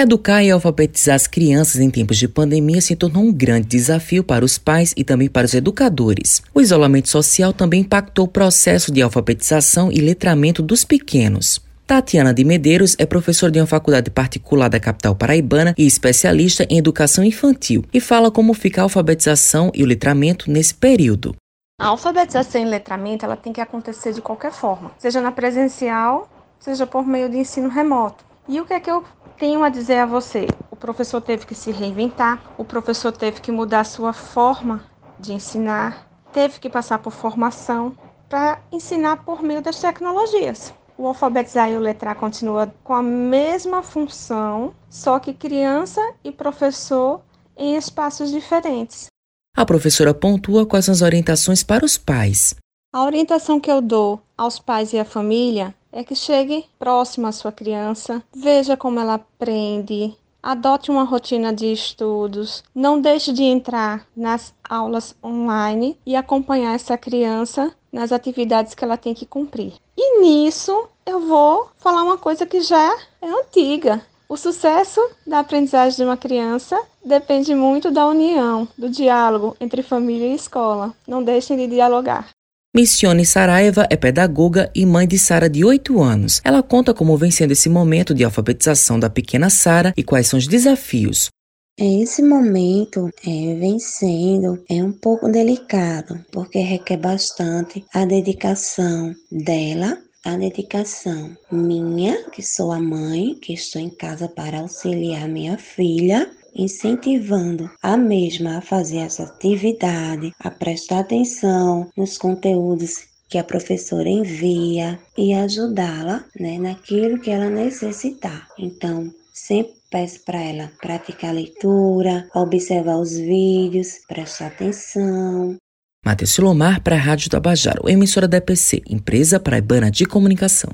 Educar e alfabetizar as crianças em tempos de pandemia se tornou um grande desafio para os pais e também para os educadores. O isolamento social também impactou o processo de alfabetização e letramento dos pequenos. Tatiana de Medeiros é professora de uma faculdade particular da capital paraibana e especialista em educação infantil e fala como fica a alfabetização e o letramento nesse período. A alfabetização e letramento ela tem que acontecer de qualquer forma, seja na presencial, seja por meio de ensino remoto. E o que é que eu tenho a dizer a você? O professor teve que se reinventar, o professor teve que mudar a sua forma de ensinar, teve que passar por formação para ensinar por meio das tecnologias. O alfabetizar e o letrar continua com a mesma função, só que criança e professor em espaços diferentes. A professora pontua quais são as orientações para os pais. A orientação que eu dou aos pais e à família é que chegue próximo à sua criança, veja como ela aprende, adote uma rotina de estudos, não deixe de entrar nas aulas online e acompanhar essa criança nas atividades que ela tem que cumprir. E nisso eu vou falar uma coisa que já é antiga. O sucesso da aprendizagem de uma criança depende muito da união, do diálogo entre família e escola. Não deixem de dialogar. Missione Saraiva é pedagoga e mãe de Sara de 8 anos. Ela conta como vem sendo esse momento de alfabetização da pequena Sara e quais são os desafios. Esse momento é, é um pouco delicado, porque requer bastante a dedicação dela, a dedicação minha, que sou a mãe, que estou em casa para auxiliar minha filha, incentivando a mesma a fazer essa atividade, a prestar atenção nos conteúdos que a professora envia e ajudá-la né, naquilo que ela necessitar. Então, sempre peço para ela praticar a leitura, observar os vídeos, prestar atenção. Matheus Silomar para a Rádio Tabajaro, emissora da EPC, Empresa Paraibana de Comunicação.